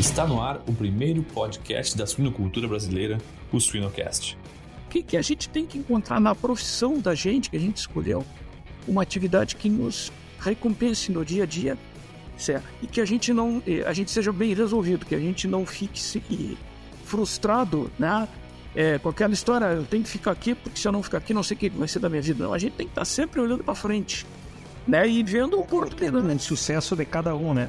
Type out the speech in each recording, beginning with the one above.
Está no ar o primeiro podcast da suinocultura brasileira, o Suinocast. O que, que a gente tem que encontrar na profissão da gente que a gente escolheu? Uma atividade que nos recompense no dia a dia, certo? E que a gente não, a gente seja bem resolvido, que a gente não fique frustrado, né? É, com aquela história, eu tenho que ficar aqui, porque se eu não ficar aqui, não sei o que vai ser da minha vida. Não, a gente tem que estar sempre olhando para frente, né? E vendo o oportunidade. O sucesso de cada um, né?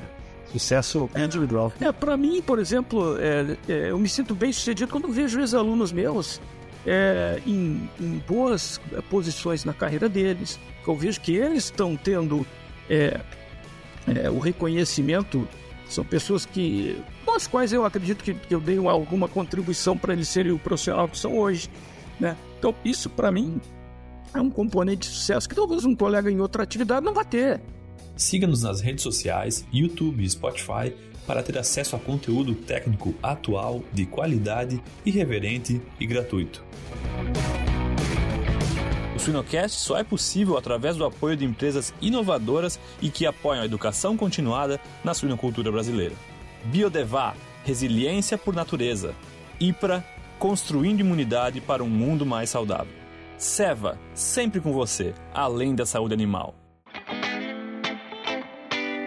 Sucesso individual. É, para mim, por exemplo, é, é, eu me sinto bem sucedido quando vejo ex-alunos meus é, em, em, boas posições na carreira deles. Eu vejo que eles estão tendo é, é, o reconhecimento. São pessoas que, com as quais eu acredito que, que eu dei alguma contribuição para eles serem o profissional que são hoje. Né? Então, isso para mim é um componente de sucesso que talvez um colega em outra atividade não vá ter. Siga-nos nas redes sociais, YouTube e Spotify para ter acesso a conteúdo técnico atual, de qualidade, irreverente e gratuito. O Suinocast só é possível através do apoio de empresas inovadoras e que apoiam a educação continuada na suinocultura brasileira. Biodevá, resiliência por natureza. IPRA, construindo imunidade para um mundo mais saudável. Seva, sempre com você, além da saúde animal.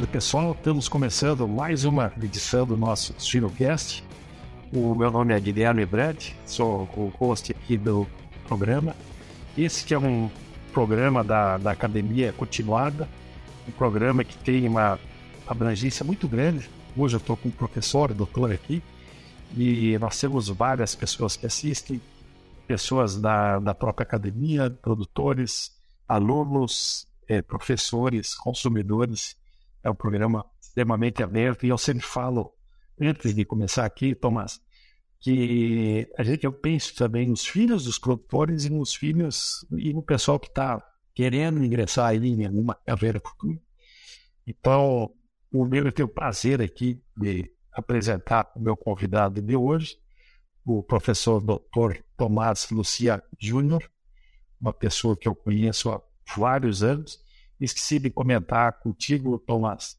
Tarde, pessoal. Estamos começando mais uma edição do nosso Girocast. O meu nome é Guilherme Brett, sou o host aqui do programa. Esse que é um programa da, da Academia Continuada, um programa que tem uma abrangência muito grande. Hoje eu estou com um professor, doutor aqui, e nós temos várias pessoas que assistem, pessoas da, da própria academia, produtores, alunos, eh, professores, consumidores é um programa extremamente aberto e eu sempre falo, antes de começar aqui, Tomás, que a gente, eu penso também nos filhos dos produtores e nos filhos e no pessoal que está querendo ingressar aí em alguma carreira. Então, o meu eu tenho o prazer aqui de apresentar o meu convidado de hoje, o professor Dr. Tomás Lucia Júnior, uma pessoa que eu conheço há vários anos, esqueci de comentar contigo, Tomás.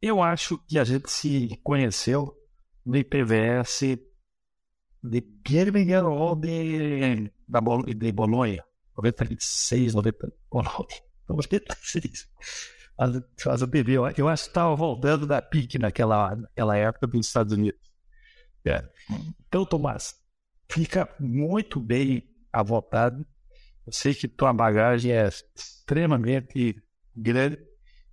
Eu acho que a gente se conheceu no IPVS de Birmingham ou de, de Bolonha. 96, 90, Bolonha. 96. Mas, eu, eu acho que estava voltando da PIC naquela, naquela época dos Estados Unidos. É. Então, Tomás, fica muito bem à vontade. Eu sei que tua bagagem é extremamente grande.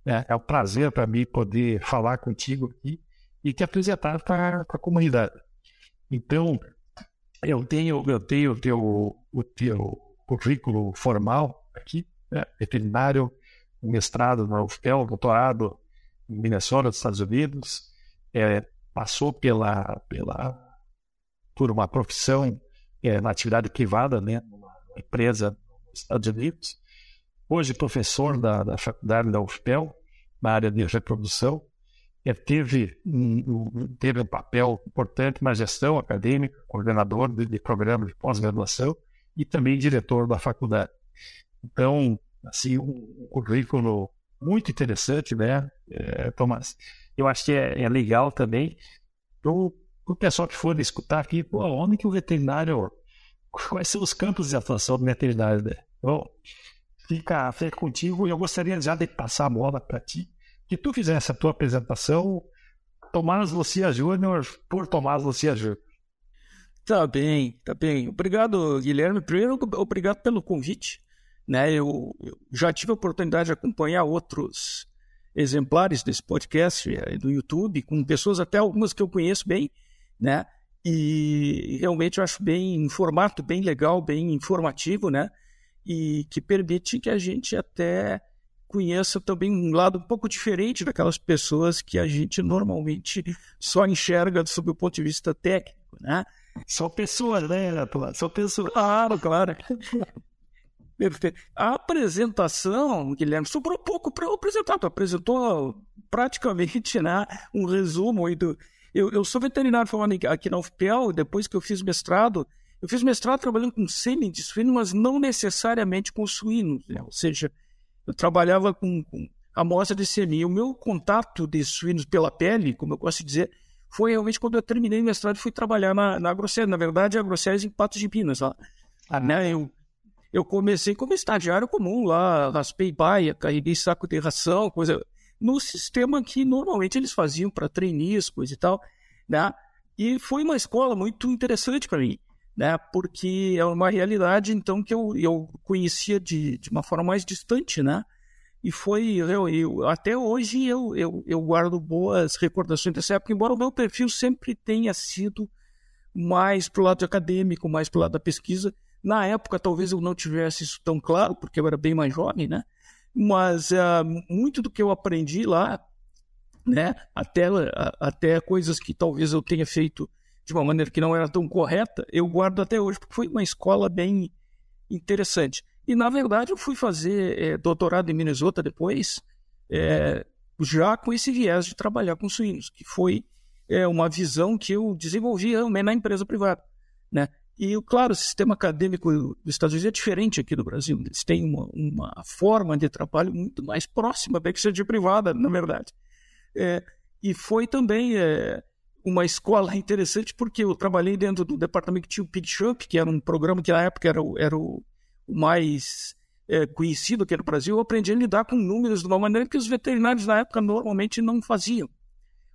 Né? É um prazer para mim poder falar contigo aqui e te apresentar para a comunidade. Então, eu tenho, eu tenho teu, o teu currículo formal aqui, né? veterinário, mestrado na UFPEL, doutorado em Minnesota, nos Estados Unidos, é, passou pela, pela, por uma profissão é, na atividade privada, né, numa empresa Estados Unidos, hoje professor da, da faculdade da UFPEL, na área de reprodução, é, teve, um, teve um papel importante na gestão acadêmica, coordenador de, de programa de pós-graduação e também diretor da faculdade. Então, assim, um, um currículo muito interessante, né, é, Tomás? Eu acho que é, é legal também para o pessoal que for escutar aqui, pô, onde que o veterinário, quais são os campos de atuação do veterinário, né? Bom, fica, fica contigo e eu gostaria já de passar a bola para ti, que tu fizesse a tua apresentação, Tomás Lucia Júnior, por Tomás Lucia Júnior. Tá bem, tá bem. Obrigado, Guilherme. Primeiro, obrigado pelo convite. Né, eu, eu já tive a oportunidade de acompanhar outros exemplares desse podcast eh, do YouTube, com pessoas até algumas que eu conheço bem, né? E realmente eu acho bem em formato bem legal, bem informativo, né? e que permite que a gente até conheça também um lado um pouco diferente daquelas pessoas que a gente normalmente só enxerga sob o ponto de vista técnico, né? São pessoas, né, São pessoas. Claro, claro. A apresentação, Guilherme, sobrou pouco para apresentar. Tu apresentou praticamente né, um resumo do. Eu, eu sou veterinário falando aqui na UFPEL, depois que eu fiz mestrado, eu fiz mestrado trabalhando com sêmen de suíno, mas não necessariamente com suínos. Né? Ou seja, eu trabalhava com, com amostra de sêmen. o meu contato de suínos pela pele, como eu gosto de dizer, foi realmente quando eu terminei o mestrado e fui trabalhar na, na. Na verdade, a Agroceres em Patos de Minas. Lá. Ah, né? Eu eu comecei como estagiário comum lá, raspei baia, carreguei saco de ração, coisa. No sistema que normalmente eles faziam para trainees, coisa e tal, né? E foi uma escola muito interessante para mim, né? Porque é uma realidade, então, que eu, eu conhecia de, de uma forma mais distante, né? E foi, eu, eu, até hoje eu, eu, eu guardo boas recordações dessa época, embora o meu perfil sempre tenha sido mais para o lado acadêmico, mais para o lado da pesquisa, na época, talvez eu não tivesse isso tão claro, porque eu era bem mais jovem, né? Mas uh, muito do que eu aprendi lá, né? Até, uh, até coisas que talvez eu tenha feito de uma maneira que não era tão correta, eu guardo até hoje, porque foi uma escola bem interessante. E, na verdade, eu fui fazer é, doutorado em Minnesota depois, é, já com esse viés de trabalhar com suínos, que foi é, uma visão que eu desenvolvi na empresa privada. Né? E, claro, o sistema acadêmico dos Estados Unidos é diferente aqui do Brasil. Eles têm uma, uma forma de trabalho muito mais próxima da seja privada, na verdade. É, e foi também é, uma escola interessante porque eu trabalhei dentro do departamento que tinha o PigShop, que era um programa que na época era, era o, o mais é, conhecido aqui no Brasil. Eu aprendi a lidar com números de uma maneira que os veterinários na época normalmente não faziam.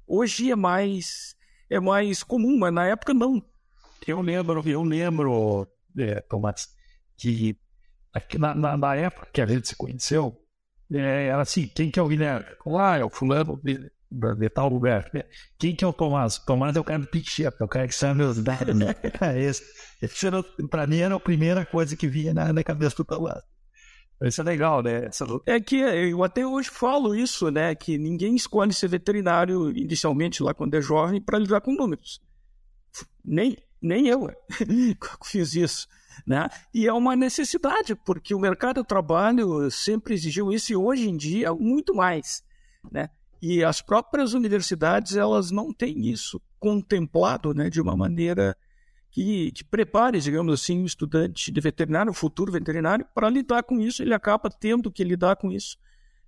Hoje é mais, é mais comum, mas na época não. Eu lembro, eu lembro, é, Tomás, que na, na, na, época que a gente se conheceu, é, era assim, quem que é o Guilherme? Ah, é o fulano de, de tal lugar. Quem que é o Tomás? Tomás é o cara do Pichep, é o cara que sabe os dados, né? É esse. esse era, pra mim era a primeira coisa que vinha na, na cabeça do Tomás. Isso é legal, né? É que eu até hoje falo isso, né? Que ninguém escolhe ser veterinário inicialmente lá quando é jovem para lidar com números. Nem, nem eu fiz isso. Né? E é uma necessidade, porque o mercado de trabalho sempre exigiu isso e hoje em dia muito mais. Né? E as próprias universidades elas não têm isso contemplado né, de uma maneira que, que prepare, digamos assim, o estudante de veterinário, o futuro veterinário, para lidar com isso. Ele acaba tendo que lidar com isso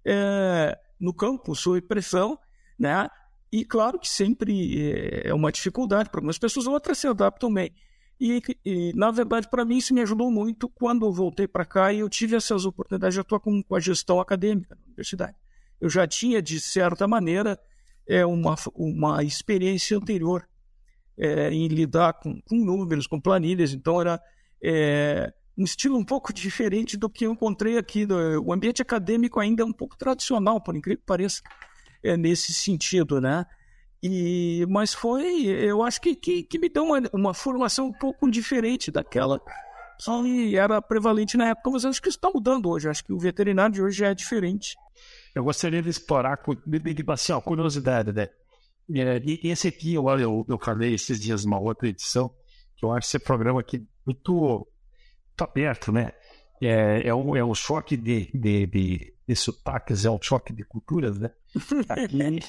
é, no campo, sob pressão, né? E claro que sempre é, é uma dificuldade para algumas pessoas, outras se adaptam bem. E, e na verdade, para mim, isso me ajudou muito quando eu voltei para cá e eu tive essas oportunidades de atuar com, com a gestão acadêmica na universidade. Eu já tinha, de certa maneira, é, uma, uma experiência anterior é, em lidar com, com, números, com planilhas, então era é, um estilo um pouco diferente do que eu encontrei aqui. O ambiente acadêmico ainda é um pouco tradicional, por incrível que pareça é, nesse sentido, né? E, mas foi, eu acho que, que, que me deu uma, uma formação um pouco diferente daquela que era prevalente na época, mas acho que isso está mudando hoje. Acho que o veterinário de hoje é diferente. Eu gostaria de explorar, assim, ó, curiosidade, né? E esse aqui, eu, eu, eu falei esses dias numa outra edição, que eu acho esse programa aqui muito, muito aberto, né? É, é, um, é um choque de, de, de, de sotaques, é um choque de culturas, né? Aqui,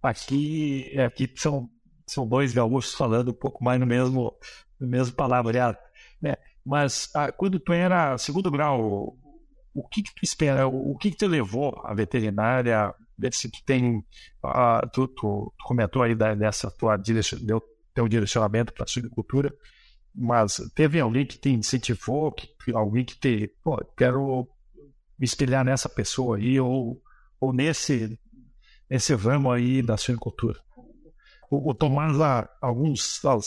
aqui, aqui são, são dois gaúchos falando um pouco mais no mesmo, no mesmo palavreado, né? Mas ah, quando tu era segundo grau, o que que tu espera, o, que que te levou à veterinária? Se tu tem, ah, tu, tu, tu, comentou aí dessa tua direcion, deu teu direcionamento para a suinocultura, mas teve alguém que te incentivou, que, alguém que te, pô, quero me espelhar nessa pessoa aí, ou, ou nesse, nesse ramo aí da suinocultura. O, o Tomás, há alguns, há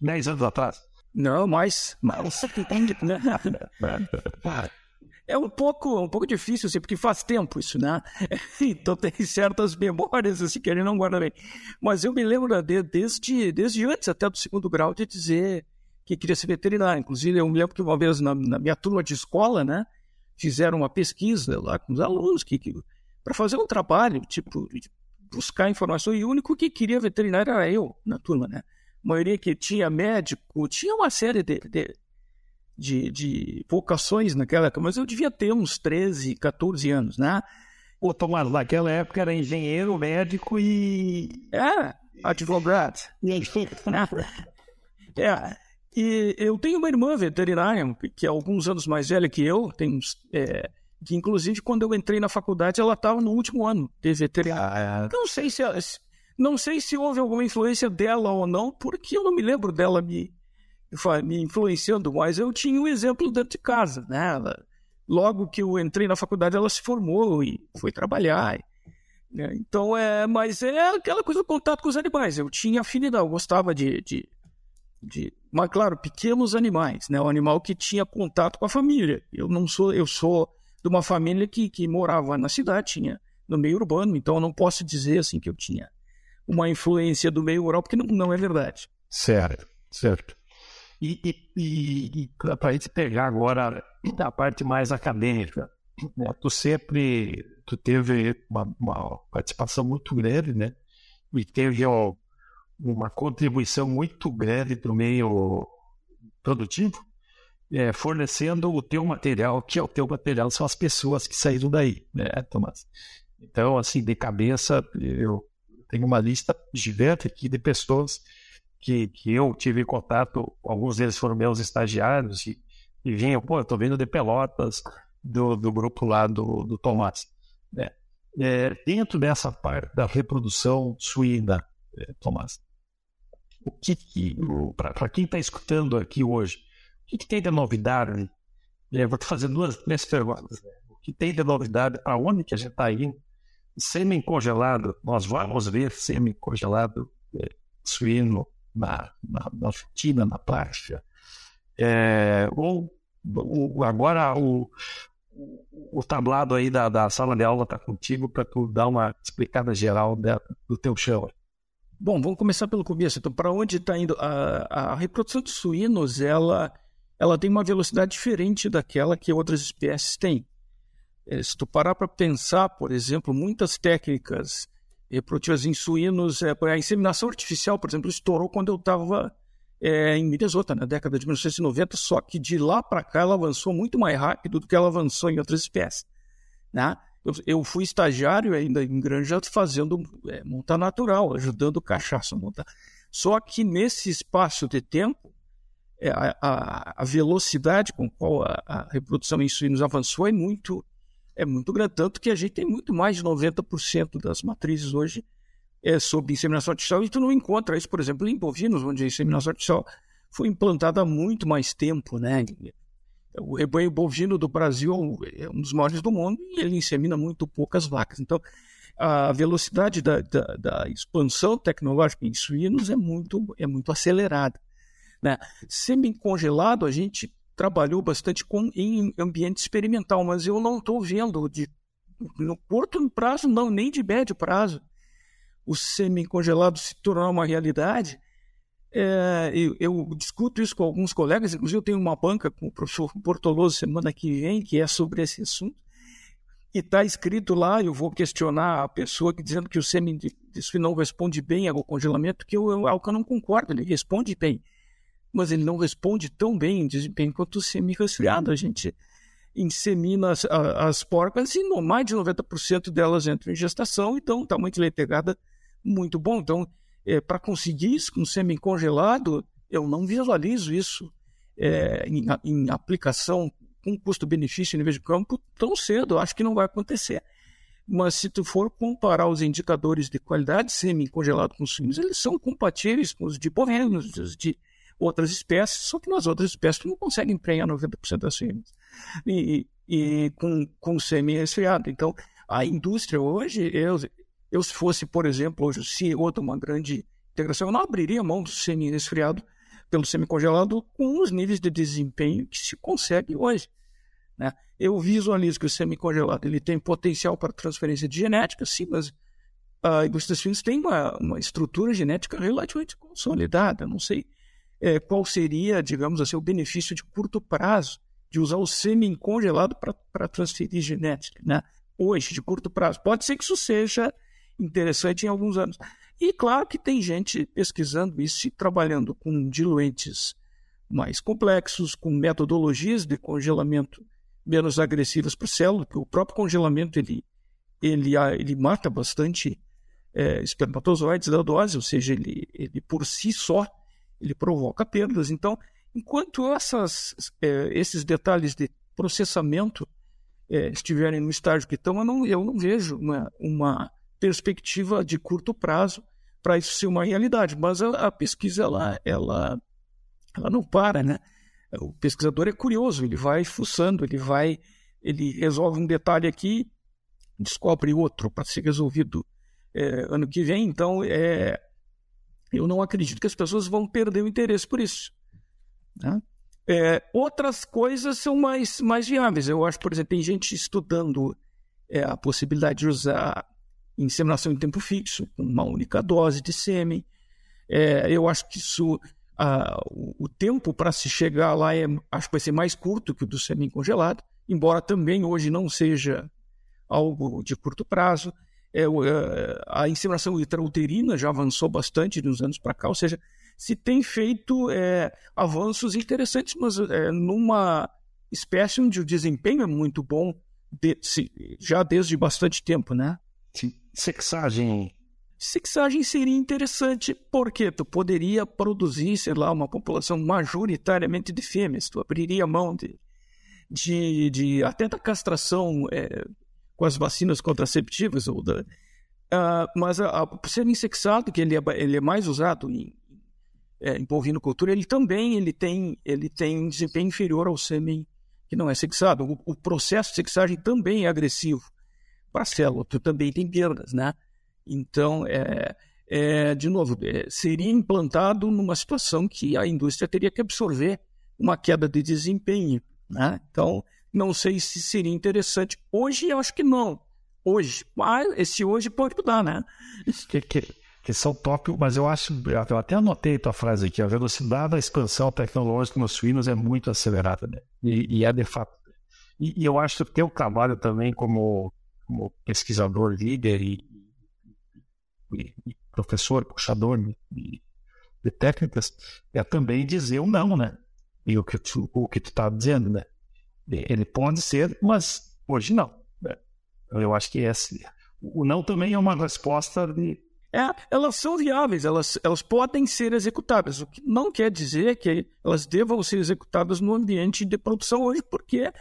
10 anos atrás. Não, mais, mais. é um pouco, um pouco difícil, assim, porque faz tempo isso, né? Então tem certas memórias assim que ele não guarda bem. Mas eu me lembro de, desde, desde antes até do segundo grau de dizer que queria ser veterinário. Inclusive, eu me lembro que uma vez na, na minha turma de escola, né? fizeram uma pesquisa lá com os alunos que, que para fazer um trabalho, tipo, buscar informação, e o único que queria veterinário era eu na turma, né? A maioria que tinha médico, tinha uma série de, de, de, de vocações naquela época, mas eu devia ter uns 13, 14 anos, né? Pô, Tomás, naquela época era engenheiro, médico e. É, advogado. é. E eu tenho uma irmã veterinária, que é alguns anos mais velha que eu, tem uns, é, que inclusive quando eu entrei na faculdade ela estava no último ano de veterinária. Ah, é. Não sei se não sei se houve alguma influência dela ou não, porque eu não me lembro dela me, me influenciando, mas eu tinha um exemplo dentro de casa, né? Ela, logo que eu entrei na faculdade ela se formou e foi trabalhar. Né? Então é, mas é aquela coisa do contato com os animais. Eu tinha afinidade, eu gostava de, de de, mas claro, pequenos animais, né? O animal que tinha contato com a família. Eu não sou, eu sou de uma família que, que morava na cidade, tinha no meio urbano, então eu não posso dizer assim que eu tinha uma influência do meio rural, porque não, não é verdade. Certo, certo. E, e, e, e para a gente pegar agora a parte mais acadêmica, né? tu sempre tu teve uma, uma participação muito grande, né? E teve ó, uma contribuição muito grande para o meio produtivo, é, fornecendo o teu material, que é o teu material, são as pessoas que saíram daí, né, Tomás? Então, assim, de cabeça, eu tenho uma lista gigante aqui de pessoas que, que eu tive contato, alguns deles foram meus estagiários, e, e vinham, pô, eu tô vindo de Pelotas, do, do grupo lá do, do Tomás. Né? É, dentro dessa parte da reprodução suína, é, Tomás, o que, que para quem está escutando aqui hoje, o que, tem de novidade? É, vou te fazer duas, três perguntas. Né? O que tem de novidade? Para onde que a gente está indo? Semi-congelado, nós vamos ver semi-congelado é, suíno na, na, na Argentina, na prática. É, ou, ou, agora o, o tablado aí da, da sala de aula está contigo para tu dar uma explicada geral do teu chão. Bom, vamos começar pelo começo. Então, para onde está indo? A, a, reprodução de suínos, ela, ela tem uma velocidade diferente daquela que outras espécies têm. É, se tu parar para pensar, por exemplo, muitas técnicas reprodutivas em suínos, é, a inseminação artificial, por exemplo, estourou quando eu estava é, em Minnesota, na década de 1990, só que de lá para cá ela avançou muito mais rápido do que ela avançou em outras espécies. Né? Eu, eu fui estagiário ainda em granja fazendo é, natural, ajudando cachaça a montar. Só que nesse espaço de tempo, a, a, a, velocidade com qual a, a, reprodução em suínos avançou é muito, é muito grande. Tanto que a gente tem muito mais de 90% das matrizes hoje é, sob inseminação artificial. E tu não encontra isso, por exemplo, em bovinos, onde a inseminação artificial foi implantada há muito mais tempo, né? O rebanho bovino do Brasil é um dos maiores do mundo e ele insemina muito poucas vacas. Então, a velocidade da, da, da expansão tecnológica em suínos é muito, é muito acelerada. Né? Semi-congelado, a gente trabalhou bastante com, em ambiente experimental, mas eu não estou vendo de, no curto prazo, não, nem de médio prazo, o semi-congelado se tornar uma realidade é, eu, eu, discuto isso com alguns colegas, inclusive eu tenho uma banca com o professor Portoloso semana que vem, que é sobre esse assunto. E está escrito lá, eu vou questionar a pessoa que dizendo que o sêmen não responde bem ao congelamento, que eu, que eu não concordo, ele responde bem. Mas ele não responde tão bem em desempenho quanto o semi-resfriado. A gente insemina as, as porcas e no, mais de 90% delas entram em gestação, então está muito letegada, muito bom. Então, é, para conseguir isso com semi-congelado, eu não visualizo isso é, em, em, aplicação com custo-benefício em nível de campo tão cedo. Acho que não vai acontecer. Mas se tu for comparar os indicadores de qualidade semi-congelado com suínos, eles são compatíveis com os de bovinos, de outras espécies, só que nas outras espécies tu não consegue emprenhar 90% das suínas. E, e com, com semi-resfriado. Então, a indústria hoje, eu, eu, se fosse, por exemplo, hoje o CEO de uma grande integração, eu não abriria mão do semi-resfriado pelo semi-congelado com os níveis de desempenho que se consegue hoje. Né? Eu visualizo que o semi-congelado ele tem potencial para transferência de genética, sim, mas a indústria dos tem uma, uma estrutura genética relativamente consolidada. Não sei é, qual seria, digamos assim, o benefício de curto prazo de usar o sêmen congelado para transferir genética, né? Hoje, de curto prazo. Pode ser que isso seja interessante em alguns anos. E claro que tem gente pesquisando isso e trabalhando com diluentes mais complexos, com metodologias de congelamento menos agressivas para o célula, porque o próprio congelamento ele, ele, ele mata bastante é, espermatozoides da dose, ou seja, ele, ele por si só ele provoca perdas. Então, enquanto essas, é, esses detalhes de processamento é, estiverem no estágio que estão, eu não, eu não vejo uma, uma perspectiva de curto prazo para isso ser uma realidade. Mas a, a, pesquisa ela, ela, ela não para, né? O pesquisador é curioso, ele vai fuçando, ele vai, ele resolve um detalhe aqui, descobre outro para ser resolvido é, ano que vem. Então, é, eu não acredito que as pessoas vão perder o interesse por isso. Né? É, outras coisas são mais, mais viáveis. Eu acho, por exemplo, tem gente estudando é, a possibilidade de usar inseminação em tempo fixo, com uma única dose de sêmen. É, eu acho que isso, a, o, tempo para se chegar lá é, acho que vai ser mais curto que o do sêmen congelado, embora também hoje não seja algo de curto prazo. É, é, a inseminação intrauterina já avançou bastante nos anos para cá, ou seja, se tem feito é, avanços interessantes, mas é, numa espécie onde o desempenho é muito bom de, se, já desde bastante tempo, né? Sim. Sexagem. Sexagem seria interessante porque tu poderia produzir, sei lá, uma população majoritariamente de fêmeas. Tu abriria mão de, de, de até da castração é, com as vacinas contraceptivas ou da, uh, mas a, a, por ser insexado, que ele é, ele é mais usado em, é, em ele também ele tem, ele tem desempenho inferior ao sêmen que não é sexado. O, o processo de sexagem também é agressivo para a célula, tu também tem perdas, né? Então, é, é, de novo, é, seria implantado numa situação que a indústria teria que absorver uma queda de desempenho, né? Então, não sei se seria interessante. Hoje, eu acho que não. Hoje. Mas esse hoje pode mudar, né? Que, que, que são tópicos, mas eu acho. Eu até anotei tua frase aqui. A velocidade da expansão tecnológica nos suínos é muito acelerada, né? E, e é de fato. E, e, eu acho que teu trabalho também como, como pesquisador líder e, e, professor, puxador de, de técnicas, é também dizer o não, né? E o que tu, o que tu está dizendo, né? Ele pode ser, mas hoje não. Né? Eu acho que esse, o não também é uma resposta de. É, elas são viáveis, elas, elas podem ser executadas, o que não quer dizer que elas devam ser executadas no ambiente de produção hoje, porque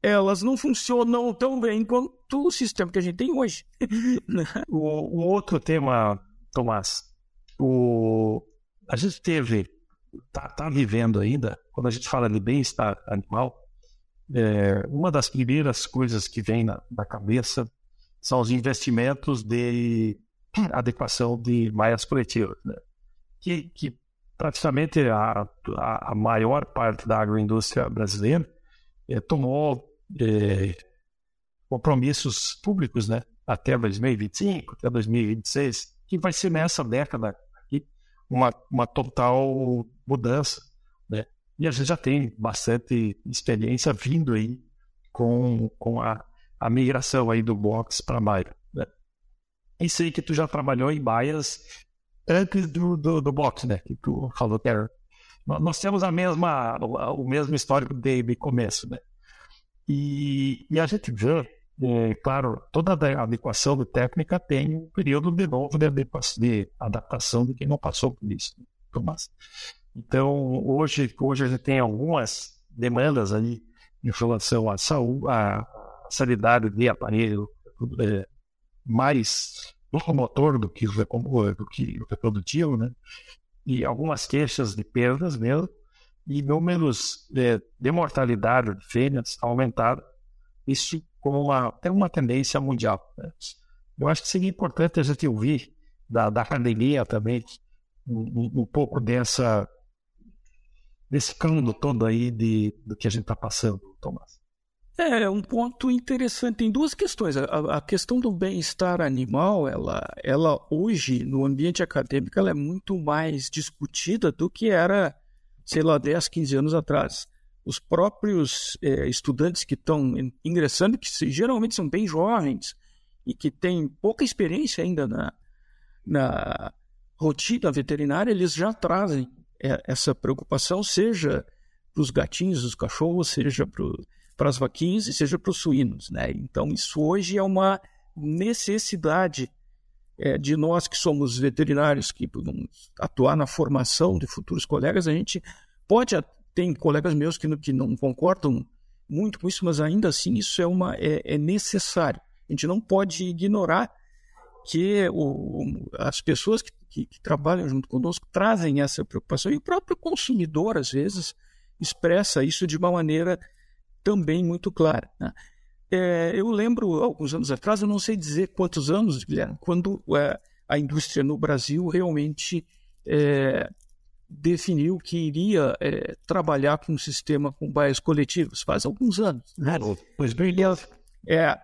elas não funcionam tão bem quanto o sistema que a gente tem hoje. o, o, outro tema, Tomás, o, a gente teve, está tá vivendo ainda, quando a gente fala de bem-estar animal, é, uma das primeiras coisas que vem na, na, cabeça são os investimentos de adequação de malhas coletivas, né? que, que praticamente a, a, maior parte da agroindústria brasileira é, tomou é, compromissos públicos né? até 2025, até 2026, que vai ser nessa década aqui uma, uma total mudança e a gente já tem bastante experiência vindo aí com, com a, a migração aí do box para Baia. Né? E sei que tu já trabalhou em baias antes do, do, do box, né? Que tu falou que era. Nós temos a mesma, o mesmo histórico de, de começo, né? E, e a gente vê, é, claro, toda adequação de técnica tem um período de novo de, de adaptação de quem não passou por isso. Tomás. Então, hoje, hoje a gente tem algumas demandas ali em relação à saúde, à sanidade de aparelho é, mais locomotor do que, do que reprodutivo, né? E algumas queixas de perdas mesmo, e números de, de mortalidade de fêmeas aumentaram. Isso como uma, tem uma tendência mundial. Né? Eu acho que seria importante a gente ouvir da, da academia também um, um pouco dessa nesse câmbio todo aí de, do que a gente está passando, Tomás? É, um ponto interessante. Tem duas questões. A, a questão do bem-estar animal, ela, ela hoje, no ambiente acadêmico, ela é muito mais discutida do que era, sei lá, 10, 15 anos atrás. os próprios é, estudantes que estão ingressando, que geralmente são bem jovens e que têm pouca experiência ainda na, na rotina veterinária, eles já trazem é, essa preocupação, seja para os gatinhos, os cachorros, seja para as vaquinhas e seja para os suínos. Né? Então, isso hoje é uma necessidade é, de nós que somos veterinários, que vamos atuar na formação de futuros colegas, a gente pode tem colegas meus que que não concordam muito com isso, mas ainda assim isso é, uma, é, é necessário. A gente não pode ignorar que o, as pessoas que, que, que, trabalham junto conosco trazem essa preocupação e o próprio consumidor, às vezes, expressa isso de uma maneira também muito clara. Né? É, eu lembro, alguns anos atrás, eu não sei dizer quantos anos, Guilherme, quando é, a indústria no Brasil realmente é, definiu que iria é, trabalhar com um sistema com baias coletivas, faz alguns anos. Né? Pois bem, é,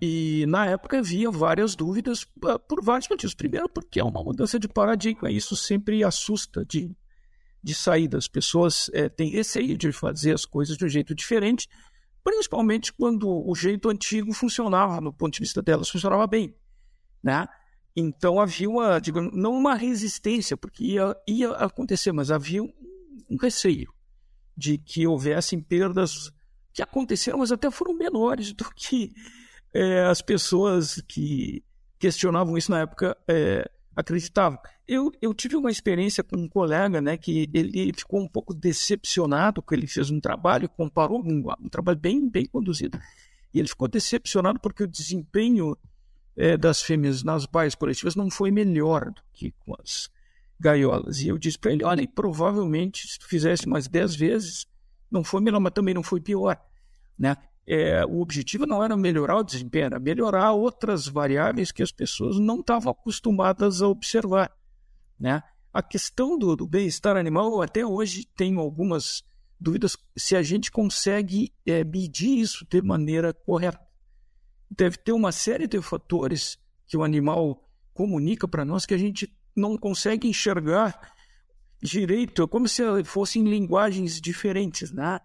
e na época havia várias dúvidas ah, por vários motivos. Primeiro, porque é uma mudança de paradigma, isso sempre assusta de, de saída. As pessoas é, têm receio de fazer as coisas de um jeito diferente, principalmente quando o jeito antigo funcionava, no ponto de vista delas, funcionava bem. Né? Então havia uma, não uma resistência, porque ia, ia acontecer, mas havia um receio de que houvessem perdas que aconteceram, mas até foram menores do que é, as pessoas que questionavam isso na época é, acreditavam. Eu, eu tive uma experiência com um colega, né, que ele ficou um pouco decepcionado porque ele fez um trabalho, comparou um, um trabalho bem, bem conduzido, e ele ficou decepcionado porque o desempenho é, das fêmeas nas baias coletivas não foi melhor do que com as gaiolas. E eu disse para ele: olha, provavelmente se tu fizesse mais 10 vezes, não foi melhor, mas também não foi pior. Né? É, o objetivo não era melhorar o desempenho, era melhorar outras variáveis que as pessoas não estavam acostumadas a observar. Né? A questão do, do bem-estar animal, até hoje tenho algumas dúvidas se a gente consegue é, medir isso de maneira correta deve ter uma série de fatores que o animal comunica para nós que a gente não consegue enxergar direito, é como se fossem linguagens diferentes, né?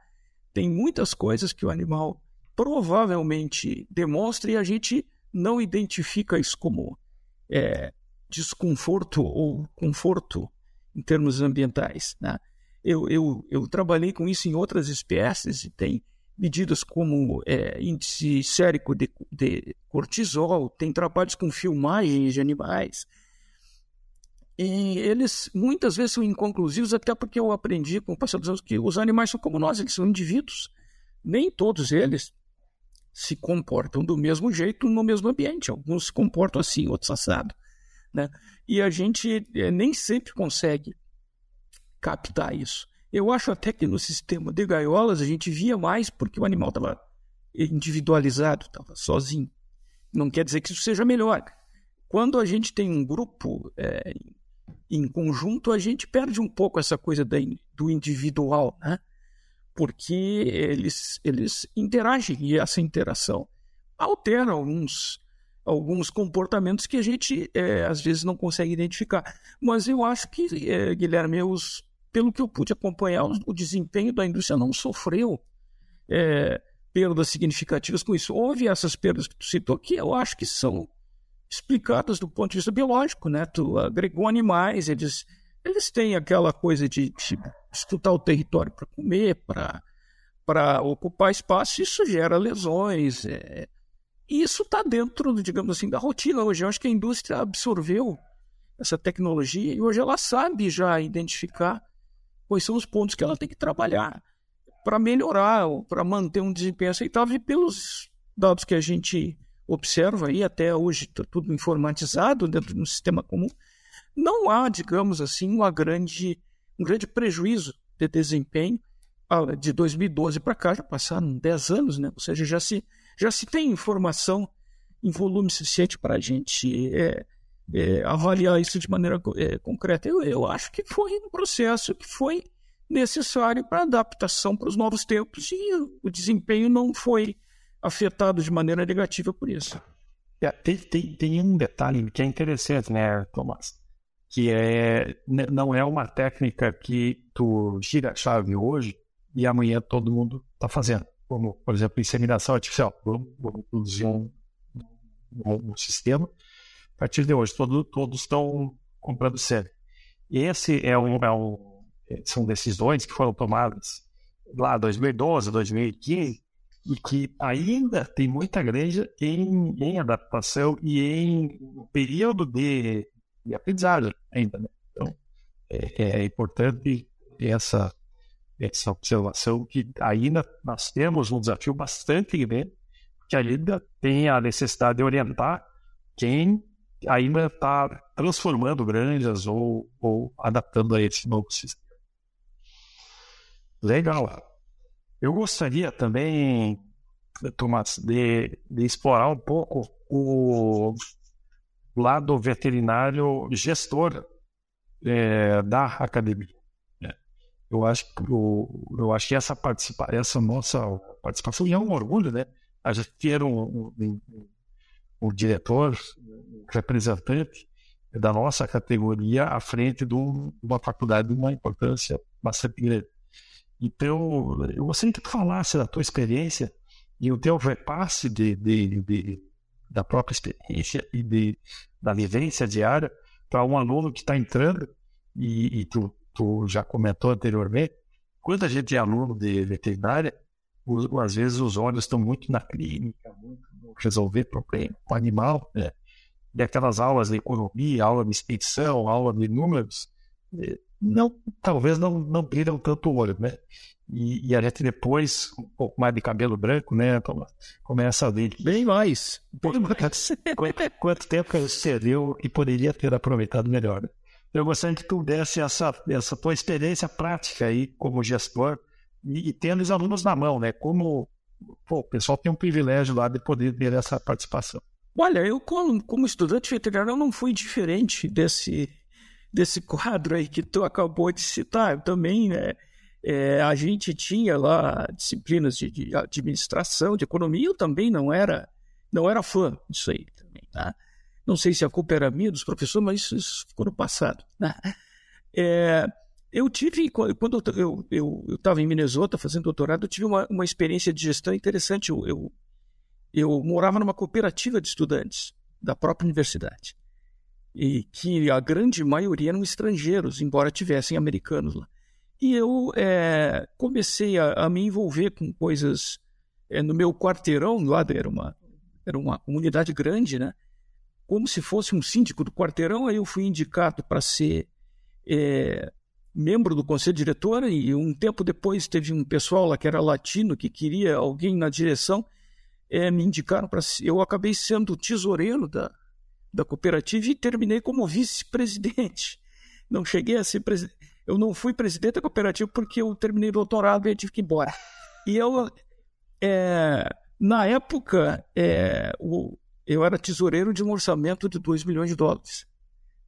Tem muitas coisas que o animal provavelmente demonstra e a gente não identifica isso como é, desconforto ou conforto em termos ambientais, né? Eu, eu, eu trabalhei com isso em outras espécies e tem medidas como é, índice sérico de, de, cortisol, tem trabalhos com filmagens de animais. E eles muitas vezes são inconclusivos, até porque eu aprendi com o passar dos anos que os animais são como nós, eles são indivíduos. Nem todos eles se comportam do mesmo jeito no mesmo ambiente. Alguns se comportam assim, outros assado. Né? E a gente é, nem sempre consegue captar isso. Eu acho até que no sistema de gaiolas a gente via mais porque o animal estava individualizado, estava sozinho. Não quer dizer que isso seja melhor. Quando a gente tem um grupo é, em conjunto, a gente perde um pouco essa coisa da, do individual, né? Porque eles, eles interagem e essa interação altera alguns, alguns comportamentos que a gente é, às vezes não consegue identificar. Mas eu acho que, é, Guilherme, os, pelo que eu pude acompanhar, o desempenho da indústria não sofreu é, perdas significativas com isso. Houve essas perdas que tu citou, que eu acho que são explicadas do ponto de vista biológico, né? Tu agregou animais, eles, eles têm aquela coisa de, de disputar o território para comer, para ocupar espaço, isso gera lesões. É, e isso está dentro, digamos assim, da rotina hoje. Eu acho que a indústria absorveu essa tecnologia e hoje ela sabe já identificar quais são os pontos que ela tem que trabalhar para melhorar, para manter um desempenho aceitável. E pelos dados que a gente observa aí, até hoje está tudo informatizado dentro de um sistema comum, não há, digamos assim, uma grande, um grande prejuízo de desempenho. De 2012 para cá já passaram 10 anos, né? ou seja, já se, já se tem informação em volume suficiente para a gente é, é, avaliar isso de maneira é, concreta. Eu, eu acho que foi um processo que foi necessário para adaptação para os novos tempos e o desempenho não foi afetado de maneira negativa por isso. É, tem, tem, tem um detalhe que é interessante, né, Tomás? Que é, não é uma técnica que tu gira a chave hoje e amanhã todo mundo está fazendo. Como, por exemplo, inseminação artificial. Vamos, produzir um, um, um, sistema. A partir de hoje, todo, todos estão comprando sério. E esse é um, é um, são decisões que foram tomadas lá 2012, 2015, e que ainda tem muita igreja em, em adaptação e em período de, de aprendizagem ainda. Né? Então, é, é importante essa essa observação que ainda nós temos um desafio bastante grande, que ainda tem a necessidade de orientar quem ainda está transformando granjas ou, ou adaptando a esse novo sistema. Legal. Eu gostaria também, Tomás, de, de explorar um pouco o lado veterinário gestor é, da academia. Eu acho que, eu, acho que essa, participa, essa nossa participação e é um orgulho, né? A gente ter um, um, um diretor, um representante da nossa categoria à frente de uma faculdade de uma importância bastante grande. Então, eu gostaria que tu falasse da tua experiência e o teu repasse de, de, de da própria experiência e de, da vivência diária para um aluno que está entrando e, e tu tu já comentou anteriormente, quando a gente é aluno de veterinária, os, às vezes os olhos estão muito na clínica, muito no resolver problema com animal, né? E aquelas aulas de economia, aula de expedição, aula de números, eh, não, talvez não, não brilham tanto o olho, né? E, e, a gente depois, um pouco mais de cabelo branco, né? Começa a ver. Bem mais. Bem mais. Quanto, quanto tempo você deu e poderia ter aproveitado melhor. Eu gostaria que tu desse essa, essa tua experiência prática aí como gestor e, e tendo os alunos na mão, né? Como pô, o pessoal tem um privilégio lá de poder ter essa participação. Olha, eu como, como estudante veterinário eu não fui diferente desse, desse quadro aí que tu acabou de citar. Eu também, né? É, a gente tinha lá disciplinas de, de, administração, de economia, eu também não era, não era fã disso aí também, tá? Não sei se a culpa era minha, dos professores, mas isso ficou no passado. Né? É, eu tive, quando eu estava em Minnesota fazendo doutorado, eu tive uma, uma experiência de gestão interessante. Eu, eu, eu, morava numa cooperativa de estudantes da própria universidade, e que a grande maioria eram estrangeiros, embora tivessem americanos lá. E eu é, comecei a, a, me envolver com coisas é, no meu quarteirão, lá era uma, era uma comunidade grande, né? como se fosse um síndico do quarteirão. Aí eu fui indicado para ser é, membro do conselho diretor e um tempo depois teve um pessoal lá que era latino que queria alguém na direção. É, me indicaram para eu acabei sendo tesoureiro da, da cooperativa e terminei como vice-presidente. Não cheguei a ser presidente. Eu não fui presidente da cooperativa porque eu terminei o doutorado e tive que ir embora. E eu, é, na época, é, o, eu era tesoureiro de um orçamento de 2 milhões de dólares.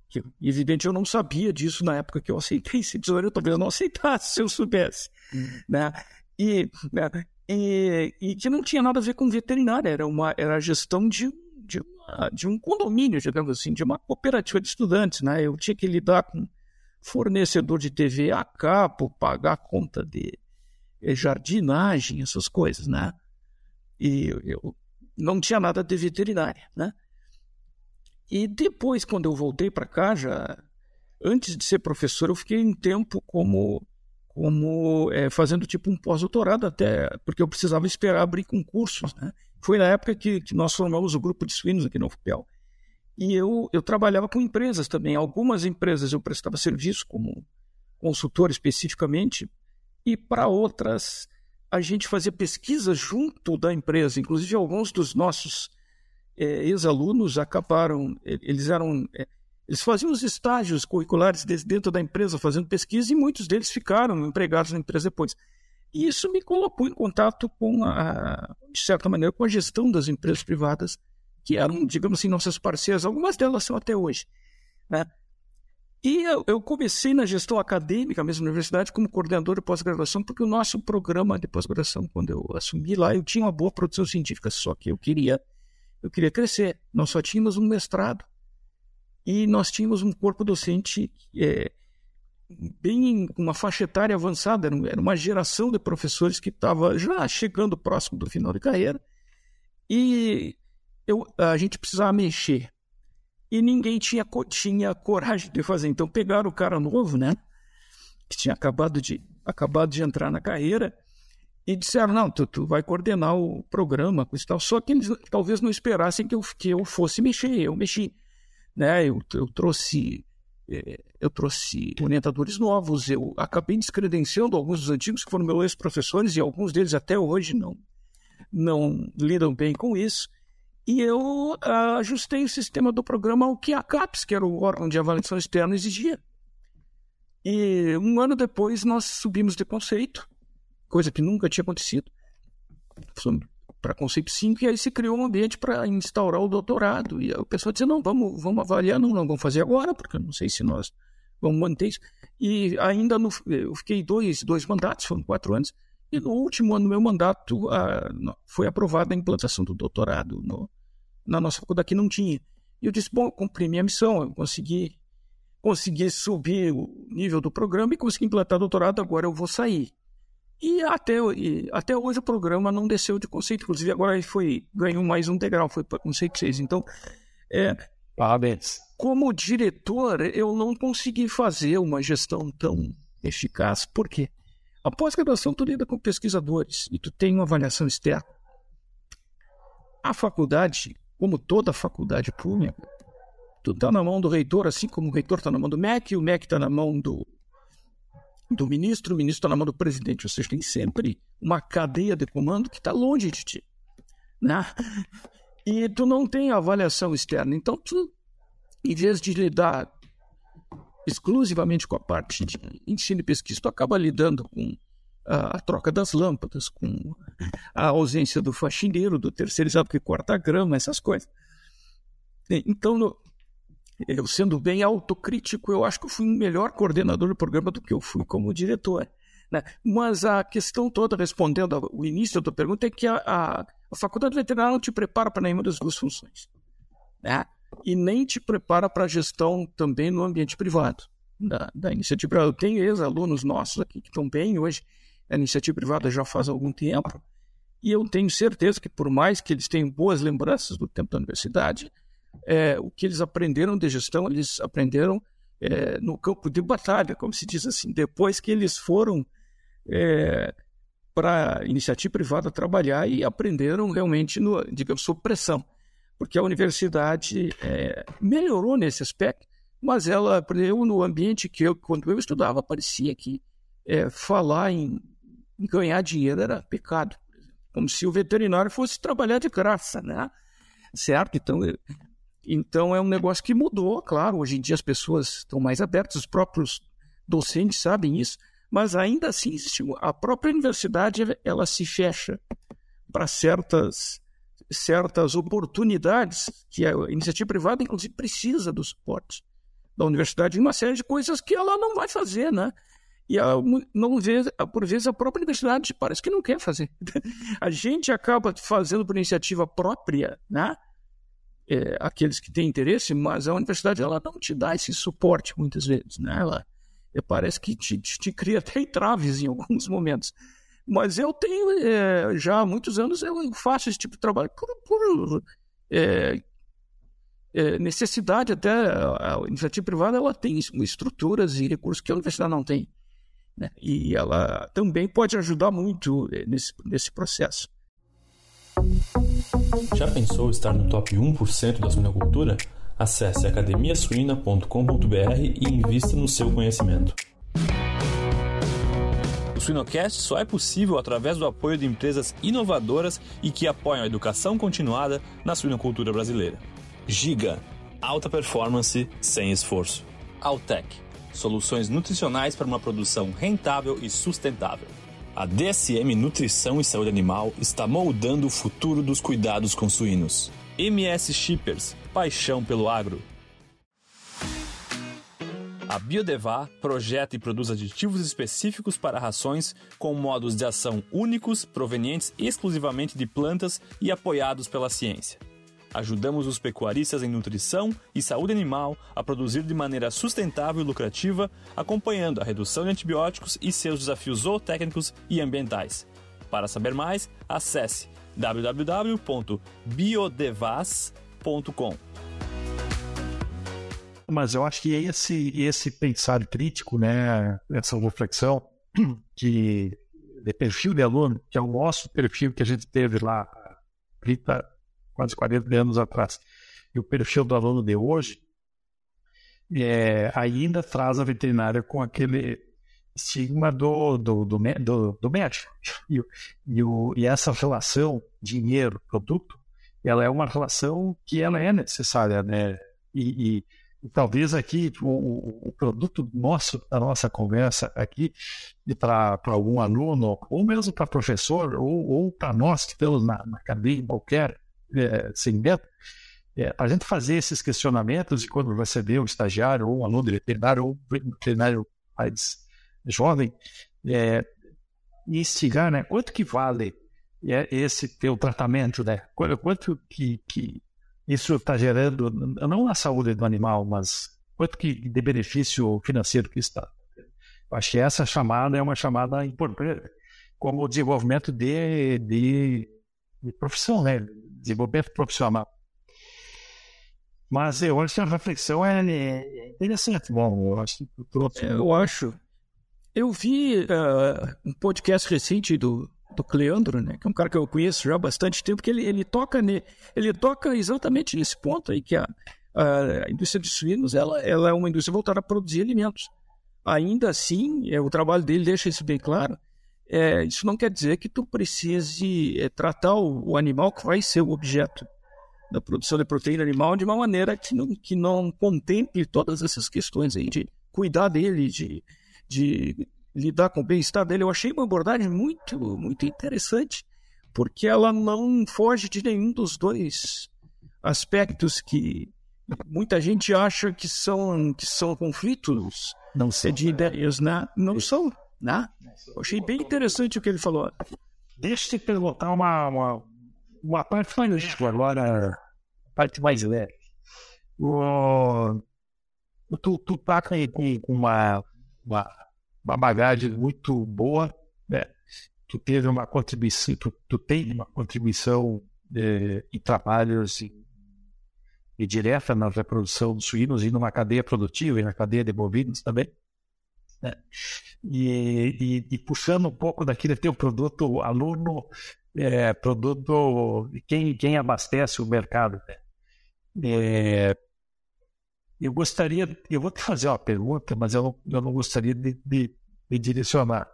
Que, evidente, eu não sabia disso na época que eu aceitei esse tesoureiro, talvez eu não aceitasse se eu soubesse. Uhum. Né? E, né? E, e, que não tinha nada a ver com veterinária, era, uma, era a gestão de, de, uma, de um condomínio, digamos assim, de uma cooperativa de estudantes. Né? Eu tinha que lidar com fornecedor de TV a cabo, pagar conta de jardinagem, essas coisas, né? E eu, não tinha nada de veterinária, né? E depois, quando eu voltei para cá, já antes de ser professor, eu fiquei um tempo como como é, fazendo tipo um pós-doutorado até, porque eu precisava esperar abrir concursos, né? Foi na época que, que nós formamos o grupo de suínos aqui no UFPEL. E eu, eu trabalhava com empresas também. Algumas empresas eu prestava serviço como consultor especificamente, e para outras a gente fazia pesquisa junto da empresa. Inclusive, alguns dos nossos é, ex-alunos acabaram, eles eram. É, eles faziam os estágios curriculares dentro da empresa fazendo pesquisa e muitos deles ficaram empregados na empresa depois. E isso me colocou em contato com, a, de certa maneira, com a gestão das empresas privadas, que eram, digamos assim, nossas parceiras. Algumas delas são até hoje. Né? E eu, eu, comecei na gestão acadêmica, mesmo na universidade, como coordenador de pós-graduação, porque o nosso programa de pós-graduação, quando eu assumi lá, eu tinha uma boa produção científica, só que eu queria, eu queria crescer. Nós só tínhamos um mestrado e nós tínhamos um corpo docente é, bem uma faixa etária avançada, era uma geração de professores que estava já chegando próximo do final de carreira e eu, a gente precisava mexer e ninguém tinha, tinha coragem de fazer. Então pegaram o cara novo, né, que tinha acabado de acabado de entrar na carreira e disseram não, tu, tu vai coordenar o programa com tal. Só que eles talvez não esperassem que eu, que eu fosse mexer. Eu mexi, né? Eu, eu trouxe é, eu trouxe orientadores novos, eu acabei descredenciando alguns dos antigos que foram meus ex-professores e alguns deles até hoje não, não lidam bem com isso. E eu uh, ajustei o sistema do programa ao que a CAPES, que era o órgão de avaliação externa, exigia. E um ano depois nós subimos de conceito, coisa que nunca tinha acontecido para conceito 5, e aí se criou um ambiente para instaurar o doutorado. E o pessoal dizia, não, vamos, vamos avaliar, não, não vamos fazer agora, porque eu não sei se nós vamos manter isso. E ainda no, eu fiquei dois, dois mandatos, foram quatro anos, e no último ano do meu mandato a, foi aprovada a implantação do doutorado no, na nossa faculdade, que não tinha. E eu disse, bom, cumpri minha missão, eu consegui, consegui subir o nível do programa e consegui implantar doutorado, agora eu vou sair. E até, e até hoje o programa não desceu de conceito, inclusive agora foi, ganhou mais um degrau, foi para conceito 6. Então, é, Parabéns. Como diretor, eu não consegui fazer uma gestão tão eficaz. Por quê? A pós-graduação tu lida com pesquisadores e tu tem uma avaliação externa. A faculdade, como toda faculdade pública, tu está na mão do reitor, assim como o reitor está na mão do MEC, o MEC está na mão do do ministro, o ministro está na mão do presidente. Vocês têm sempre uma cadeia de comando que está longe de ti. Né? E tu não tem avaliação externa. Então, tu, em vez de lidar exclusivamente com a parte de ensino e pesquisa, tu acaba lidando com a, a troca das lâmpadas, com a ausência do faxineiro, do terceirizado que corta a grama, essas coisas. Então, no, eu sendo bem autocrítico, eu acho que eu fui um melhor coordenador do programa do que eu fui como diretor. Né? Mas a questão toda, respondendo ao início da tua pergunta, é que a, a, a faculdade veterinária não te prepara para nenhuma das duas funções. Né? E nem te prepara para a gestão também no ambiente privado da, da iniciativa privada. Eu tenho ex-alunos nossos aqui que estão bem hoje, a iniciativa privada já faz algum tempo, e eu tenho certeza que, por mais que eles tenham boas lembranças do tempo da universidade, é, o que eles aprenderam de gestão, eles aprenderam é, no campo de batalha, como se diz assim, depois que eles foram é, para a iniciativa privada trabalhar e aprenderam realmente, no, digamos, sob pressão. Porque a universidade é, melhorou nesse aspecto, mas ela aprendeu no ambiente que eu, quando eu estudava, parecia que é, falar em, em ganhar dinheiro era pecado. Como se o veterinário fosse trabalhar de graça, né? Certo? Então, então é um negócio que mudou, claro. Hoje em dia as pessoas estão mais abertas, os próprios docentes sabem isso, mas ainda assim a própria universidade ela se fecha para certas certas oportunidades que a iniciativa privada inclusive precisa do suporte da universidade em uma série de coisas que ela não vai fazer, né? E a, não vê, por vezes a própria universidade parece que não quer fazer. A gente acaba fazendo por iniciativa própria, né? é, aqueles que têm interesse, mas a universidade ela não te dá esse suporte muitas vezes, né? Ela é, parece que te, te, te, cria até entraves em alguns momentos. Mas eu tenho é, já há muitos anos eu faço esse tipo de trabalho por, por é, é necessidade até a, iniciativa privada ela tem estruturas e recursos que a universidade não tem, né? E ela também pode ajudar muito nesse, nesse processo. Já pensou estar no top 1% da suinocultura? Acesse academiasuina.com.br e invista no seu conhecimento. Suinocast só é possível através do apoio de empresas inovadoras e que apoiam a educação continuada na suinocultura brasileira. Giga, alta performance sem esforço. Altec, soluções nutricionais para uma produção rentável e sustentável. A DSM Nutrição e Saúde Animal está moldando o futuro dos cuidados com suínos. MS Shippers, paixão pelo agro. A Biodevá projeta e produz aditivos específicos para rações com modos de ação únicos, provenientes exclusivamente de plantas e apoiados pela ciência. Ajudamos os pecuaristas em nutrição e saúde animal a produzir de maneira sustentável e lucrativa, acompanhando a redução de antibióticos e seus desafios zootécnicos e ambientais. Para saber mais, acesse www.biodevas.com. Mas eu acho que esse, esse pensar crítico, né, essa reflexão que de perfil de aluno, que é o nosso perfil que a gente teve lá 30, quase 40 anos atrás, e o perfil do aluno de hoje, é, ainda traz a veterinária com aquele estigma do, do, do, do, do médico. E, e, o, e essa relação dinheiro-produto, ela é uma relação que ela é necessária, né? E, e, talvez aqui o, o, produto nosso, da nossa conversa aqui, para algum aluno, ou mesmo para professor, ou, ou para nós que estamos na, na cadeia qualquer é, segmento, é, a gente fazer esses questionamentos e quando receber um estagiário ou um aluno de veterinário ou um veterinário mais jovem, é, instigar, né? Quanto que vale é, esse teu tratamento, né? Quanto que, que isso está gerando, não na saúde do animal, mas quanto que de benefício financeiro que está. Eu acho que essa chamada é uma chamada importante, como o desenvolvimento de, de, de profissão, né? desenvolvimento profissional. Mas eu acho que a reflexão é, é interessante. Bom, eu acho que Eu acho. Eu vi uh, um podcast recente do, do Cleandro, né, que é um cara que eu conheço já há bastante tempo, que ele, ele toca ne, ele toca exatamente nesse ponto aí que a, a indústria de suínos ela, ela é uma indústria voltada a produzir alimentos. Ainda assim, é, o trabalho dele deixa isso bem claro. É, isso não quer dizer que tu precise é, tratar o, o, animal que vai ser o objeto da produção de proteína animal de uma maneira que não, que não contemple todas essas questões aí de cuidar dele, de, de lidar com o bem-estar dele, eu achei uma abordagem muito, muito interessante, porque ela não foge de nenhum dos dois aspectos que muita gente acha que são, que são conflitos não são, de ideias, né? não são. Né? Eu achei bem interessante o que ele falou. Deixa eu te perguntar uma, uma, uma parte mais agora, parte mais leve. O, tu, tu tá com uma, uma uma bagagem muito boa, né? Tu teve uma contribuição, tu, tu tem uma contribuição é, em trabalhos e, e direta na reprodução dos suínos e numa cadeia produtiva e na cadeia de bovinos também. Né? E, e, e, puxando um pouco daquele teu produto aluno, é, produto quem, quem abastece o mercado. Né? É, eu gostaria, eu vou te fazer uma pergunta, mas eu não, eu não gostaria de, de, de direcionar.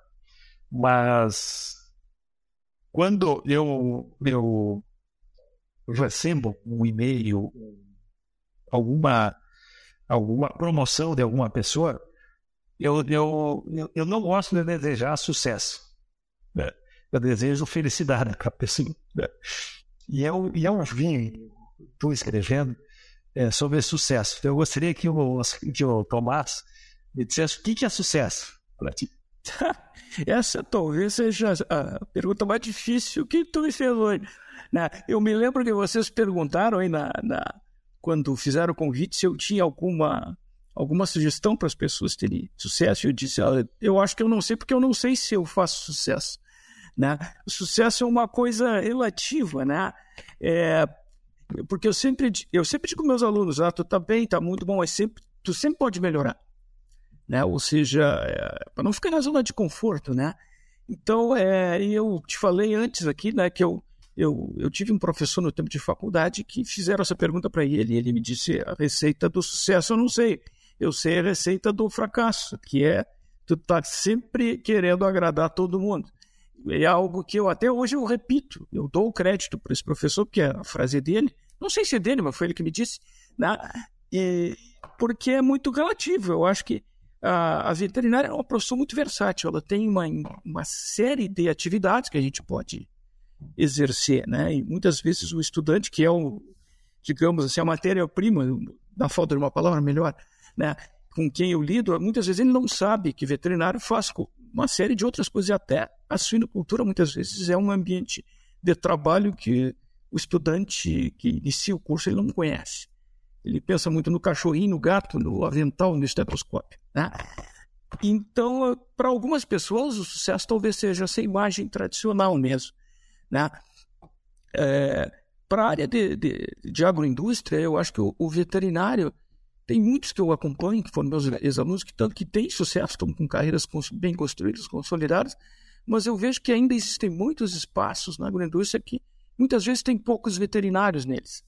Mas quando eu, eu recebo um e-mail, alguma, alguma promoção de alguma pessoa, eu, eu, eu não gosto de desejar sucesso. Né? Eu desejo felicidade para a pessoa. Né? E eu, e eu vim, estou escrevendo, é, sobre sucesso. Então, eu gostaria que o, que o Tomás me dissesse o que, que é sucesso. Essa talvez seja a pergunta mais difícil que tu me fez hoje. Né? Eu me lembro que vocês perguntaram aí na, na, quando fizeram o convite se eu tinha alguma, alguma sugestão para as pessoas terem sucesso. Eu disse, ah, eu acho que eu não sei, porque eu não sei se eu faço sucesso. Né? Sucesso é uma coisa relativa, né? É, porque eu sempre, eu sempre digo meus alunos, ah, tu tá bem, tá muito bom, mas sempre, tu sempre pode melhorar, né? Ou seja, é, para não ficar na zona de conforto, né? Então, é, eu te falei antes aqui, né, que eu, eu, eu tive um professor no tempo de faculdade que fizeram essa pergunta para ele, ele me disse a receita do sucesso, eu não sei, eu sei a receita do fracasso, que é tu tá sempre querendo agradar todo mundo é algo que eu até hoje eu repito. Eu dou o crédito para esse professor, porque a frase é dele. Não sei se é dele, mas foi ele que me disse. Né? E, porque é muito relativo. Eu acho que a, a veterinária é uma profissão muito versátil. Ela tem uma, uma série de atividades que a gente pode exercer. Né? E muitas vezes o estudante, que é o, digamos assim, a matéria-prima, na falta de uma palavra melhor, né? com quem eu lido, muitas vezes ele não sabe que veterinário faz uma série de outras coisas. E até a suinocultura, muitas vezes, é um ambiente de trabalho que o estudante que inicia o curso ele não conhece. Ele pensa muito no cachorrinho, no gato, no avental, no estetoscópio. Né? Então, para algumas pessoas, o sucesso talvez seja essa imagem tradicional mesmo. Né? É, para a área de, de, de, agroindústria, eu acho que o, o, veterinário, tem muitos que eu acompanho, que foram meus ex-alunos, que tanto que têm sucesso, estão com carreiras bem construídas, consolidadas, mas eu vejo que ainda existem muitos espaços na agroindústria que muitas vezes tem poucos veterinários neles.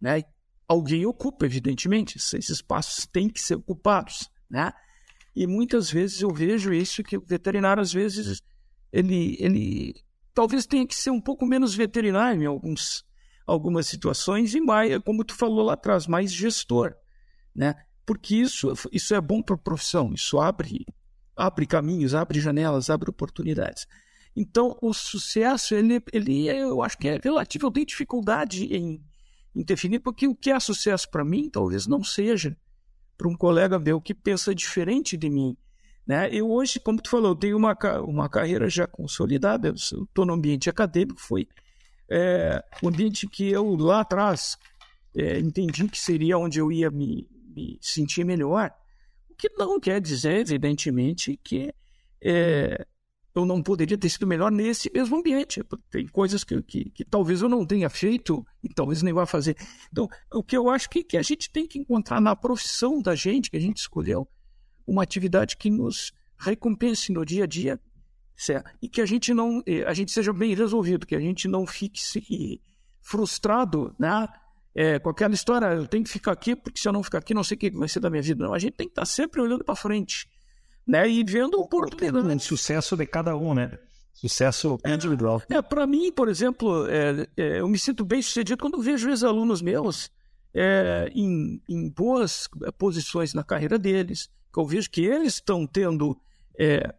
Né? Alguém ocupa, evidentemente, esses espaços têm que ser ocupados. Né? E muitas vezes eu vejo isso que o veterinário, às vezes, ele, ele talvez tenha que ser um pouco menos veterinário em alguns, algumas situações e mais, como tu falou lá atrás, mais gestor, né? Porque isso, isso é bom para a profissão, isso abre, abre caminhos, abre janelas, abre oportunidades. Então, o sucesso, ele, ele eu acho que é relativo. Eu tenho dificuldade em, em definir, porque o que é sucesso para mim talvez não seja para um colega meu que pensa diferente de mim. Né? Eu hoje, como tu falou, tenho uma, uma carreira já consolidada, estou no ambiente acadêmico, foi é, ambiente que eu lá atrás é, entendi que seria onde eu ia me, me, sentir melhor, o que não quer dizer, evidentemente, que é, eu não poderia ter sido melhor nesse mesmo ambiente. Tem coisas que, que, que, talvez eu não tenha feito e talvez nem vá fazer. Então, o que eu acho que, que a gente tem que encontrar na profissão da gente, que a gente escolheu, uma atividade que nos recompense no dia a dia, certo? E que a gente não, eh, a gente seja bem resolvido, que a gente não fique frustrado, né? É, com aquela história, eu tenho que ficar aqui, porque se eu não ficar aqui, não sei o que vai ser da minha vida. Não, a gente tem que estar sempre olhando para frente né? E vendo oportunidade. O sucesso de cada um, né? Sucesso individual. É, para mim, por exemplo, é, é, eu me sinto bem sucedido quando vejo ex-alunos meus é, em, em, boas posições na carreira deles, que eu vejo que eles estão tendo é,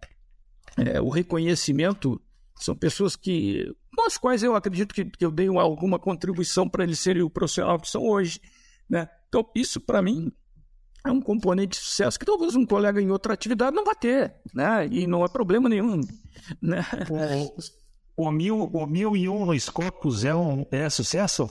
é, o reconhecimento, são pessoas que, com as quais eu acredito que, que eu dei alguma contribuição para eles serem o profissional que são hoje. Né? Então, isso para mim é um componente de sucesso que talvez um colega em outra atividade não vá ter, né? E não é problema nenhum, né? O, o mil, o mil e um no Scopus é, um, é sucesso?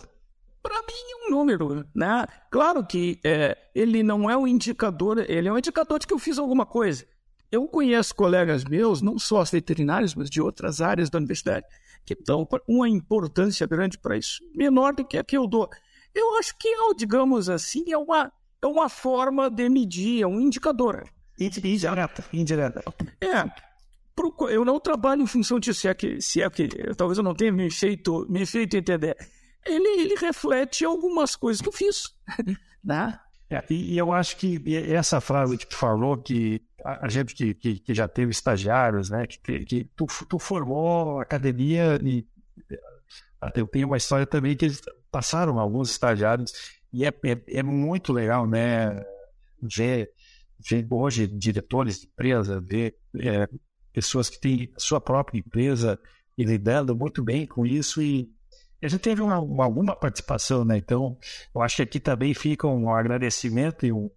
Para mim é um número, né? Claro que é, ele não é um indicador, ele é um indicador de que eu fiz alguma coisa. Eu conheço colegas meus, não só veterinários, mas de outras áreas da universidade, que dão uma importância grande para isso, menor do que a que eu dou. Eu acho que, digamos assim, é uma é uma forma de medir, é um indicador. Indireta. Indireta. É. Eu não trabalho em função disso, se é que, se é que talvez eu não tenha me feito, me feito entender. Ele, ele reflete algumas coisas que eu fiz. né? É, e, e, eu acho que essa frase que tu falou, que a, gente que, que, que, já teve estagiários, né, que, que tu, tu formou academia e eu tenho uma história também que eles passaram alguns estagiários e é, é, é muito legal, né? Ver, ver hoje diretores de empresa, ver é, pessoas que têm sua própria empresa e lidando muito bem com isso e a gente teve uma, uma, alguma participação, né? Então, eu acho que aqui também fica um agradecimento e um,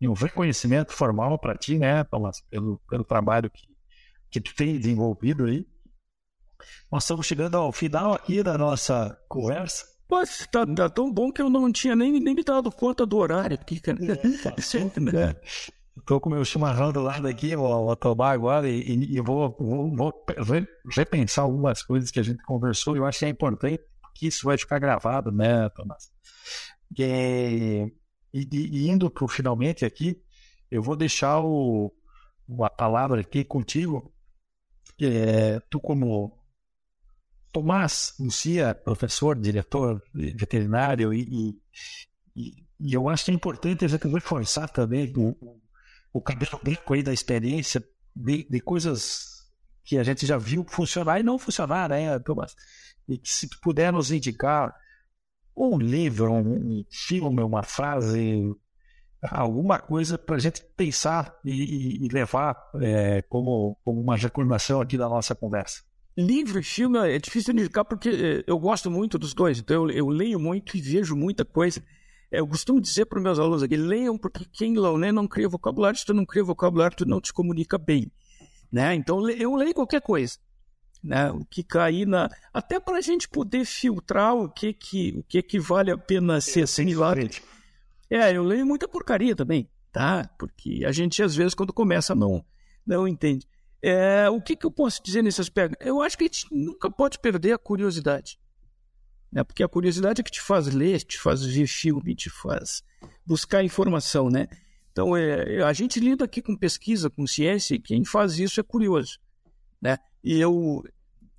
e um reconhecimento formal para ti, né, Thomas, pelo, pelo trabalho que, que tu tem desenvolvido aí. Nós estamos chegando ao final aqui da nossa conversa. Mas tá, tá, tão bom que eu não tinha nem, nem me dado conta do horário aqui, cara. É, Estou com o meu chimarrão do lado aqui, vou, vou tomar agora e, e, e vou, vou, vou, repensar algumas coisas que a gente conversou. Eu acho que é importante que isso vai ficar gravado, né, Tomás? E, e indo para finalmente aqui, eu vou deixar o, a palavra aqui contigo. É, tu, como Tomás Lucia, professor, diretor veterinário, e, e, e, eu acho que é importante a gente reforçar também o, o cabelo branco aí da experiência de, de, coisas que a gente já viu funcionar e não funcionar, né, Tomás? E que se puder nos indicar um livro, um, filme, uma frase, alguma coisa para a gente pensar e, e levar é, como, como uma recordação aqui da nossa conversa. Livro e filme é difícil de indicar porque eh, eu gosto muito dos dois. Então eu, eu leio muito e vejo muita coisa. Eu costumo dizer para os meus alunos aqui, leiam porque quem não lê não cria vocabulário. Se tu não cria vocabulário, tu não te comunica bem. Né? Então eu leio qualquer coisa. Né? O que cair na. Até para a gente poder filtrar o que que, o que, que vale a pena ser assimilado. É, eu leio muita porcaria também, tá? Porque a gente, às vezes, quando começa, não, não entende. É, o que, que eu posso dizer nesse aspecto? Eu acho que a gente nunca pode perder a curiosidade. Né? Porque a curiosidade é que te faz ler, te faz ver filme, te faz buscar informação, né? Então, é, a gente lida aqui com pesquisa, com ciência, e quem faz isso é curioso, né? E eu,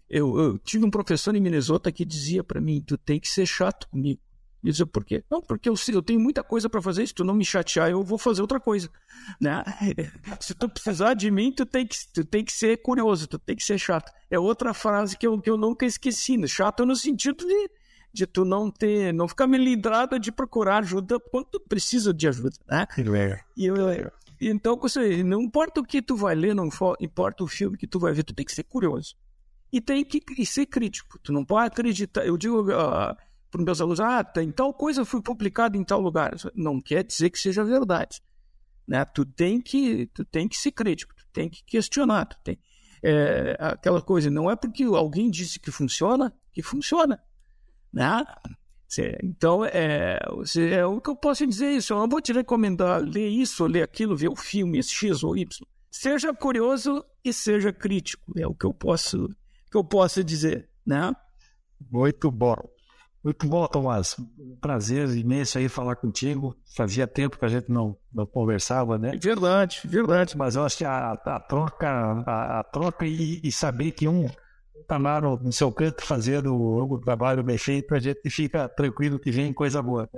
eu, eu tive um professor em Minnesota que dizia para mim, tu tem que ser chato comigo. E dizia, por quê? Não, porque eu, eu tenho muita coisa para fazer, se tu não me chatear, eu vou fazer outra coisa. Né? Se tu precisar de mim, tu tem, que, tu tem que ser curioso, tu tem que ser chato. É outra frase que eu, que eu nunca esqueci, né? chato no sentido de, de tu não ter, não ficar melindrada de procurar ajuda quando tu precisa de ajuda. Né? E eu, então, você, não importa o que tu vai ler, não importa o filme que tu vai ver, tu tem que ser curioso. E tem que e ser crítico. Tu não pode acreditar. Eu digo. Uh, para os meus alunos, ah, tem tal coisa foi publicada em tal lugar. Não quer dizer que seja verdade. Né? Tu, tem que, tu tem que ser crítico, tu tem que questionar. Tu tem, é, aquela coisa, não é porque alguém disse que funciona, que funciona. Né? Então, é, é o que eu posso dizer isso. Eu não vou te recomendar ler isso, ler aquilo, ver o filme X ou Y. Seja curioso e seja crítico. É o que eu posso, que eu posso dizer. Né? Muito bom. Muito bom, Tomás. Prazer imenso aí falar contigo. Fazia tempo que a gente não, não conversava, né? Verdade, verdade. Mas eu acho que a, a troca, a, a troca e, e, saber que um lá no, seu canto fazendo o, trabalho bem feito, a gente fica tranquilo que vem coisa boa.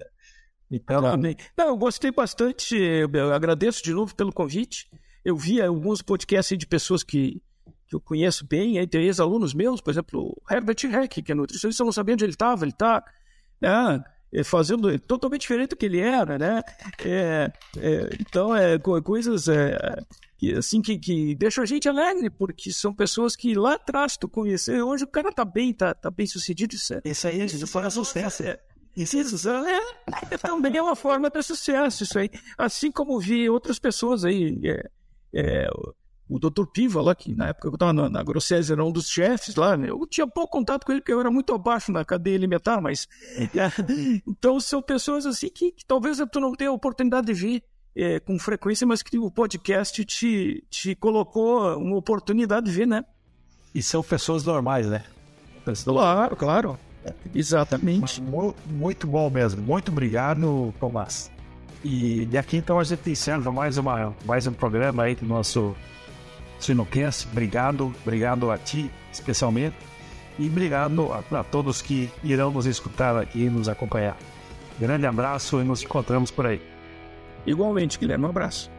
Então... Também. Não, eu gostei bastante, eu agradeço de novo pelo convite. Eu vi alguns podcasts de pessoas que que eu conheço bem, entre ex-alunos meus, por exemplo, o Herbert Heck, que é nutricionista, eu não sabia onde ele estava, ele está né, é, fazendo totalmente diferente do que ele era, né? É, é, então, é coisas é, assim que, que deixam a gente alegre, porque são pessoas que lá atrás tu conheceu, hoje o cara tá bem, tá, tá bem sucedido, isso, é, isso aí, isso foi sucesso. É, isso, isso é, é, também é uma forma de sucesso, isso aí. Assim como vi outras pessoas aí, é, é, o Dr. Piva lá, que na época eu estava na, na era um dos chefes lá, né? eu tinha pouco contato com ele, porque eu era muito abaixo na cadeia alimentar, mas... então são pessoas assim que, que, talvez tu não tenha a oportunidade de ver é, com frequência, mas que o podcast te, te colocou uma oportunidade de ver, né? E são pessoas normais, né? Claro, claro. Exatamente. Muito, muito bom mesmo. Muito obrigado, Tomás. E, e aqui então a gente encerra mais, uma, mais um programa aí do nosso Sinocast. Obrigado, obrigado a ti especialmente e obrigado a, a todos que irão nos escutar aqui e nos acompanhar. Grande abraço e nos encontramos por aí. Igualmente, Guilherme, um abraço.